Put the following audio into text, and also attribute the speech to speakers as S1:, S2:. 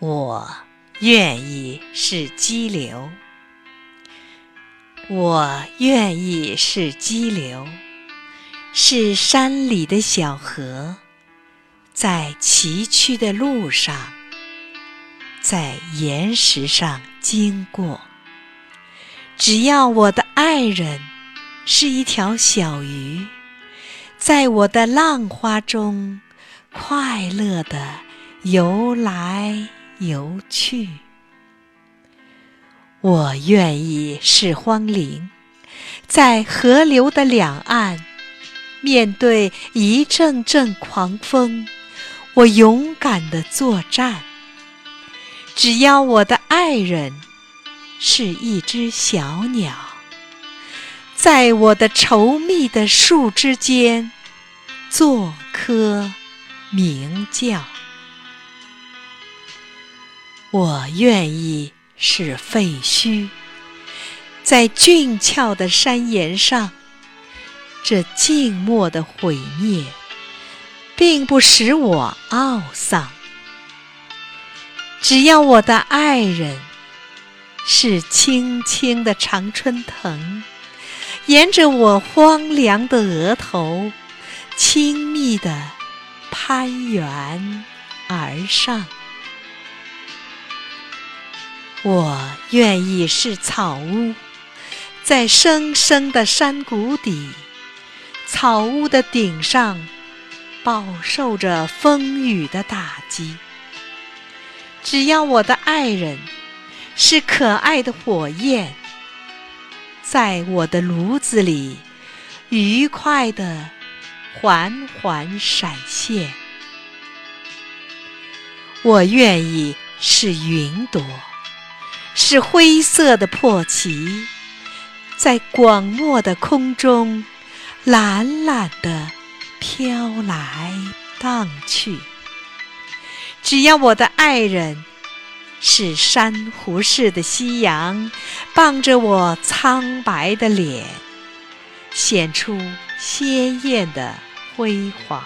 S1: 我愿意是激流，我愿意是激流，是山里的小河，在崎岖的路上，在岩石上经过。只要我的爱人是一条小鱼，在我的浪花中快乐地游来。游去，我愿意是荒林，在河流的两岸，面对一阵阵狂风，我勇敢地作战。只要我的爱人是一只小鸟，在我的稠密的树枝间做棵鸣叫。我愿意是废墟，在峻峭的山岩上，这静默的毁灭，并不使我懊丧。只要我的爱人是青青的常春藤，沿着我荒凉的额头，亲密地攀援而上。我愿意是草屋，在深深的山谷底，草屋的顶上饱受着风雨的打击。只要我的爱人是可爱的火焰，在我的炉子里愉快地缓缓闪现。我愿意是云朵。是灰色的破旗，在广漠的空中懒懒地飘来荡去。只要我的爱人是珊瑚似的夕阳，傍着我苍白的脸，显出鲜艳的辉煌。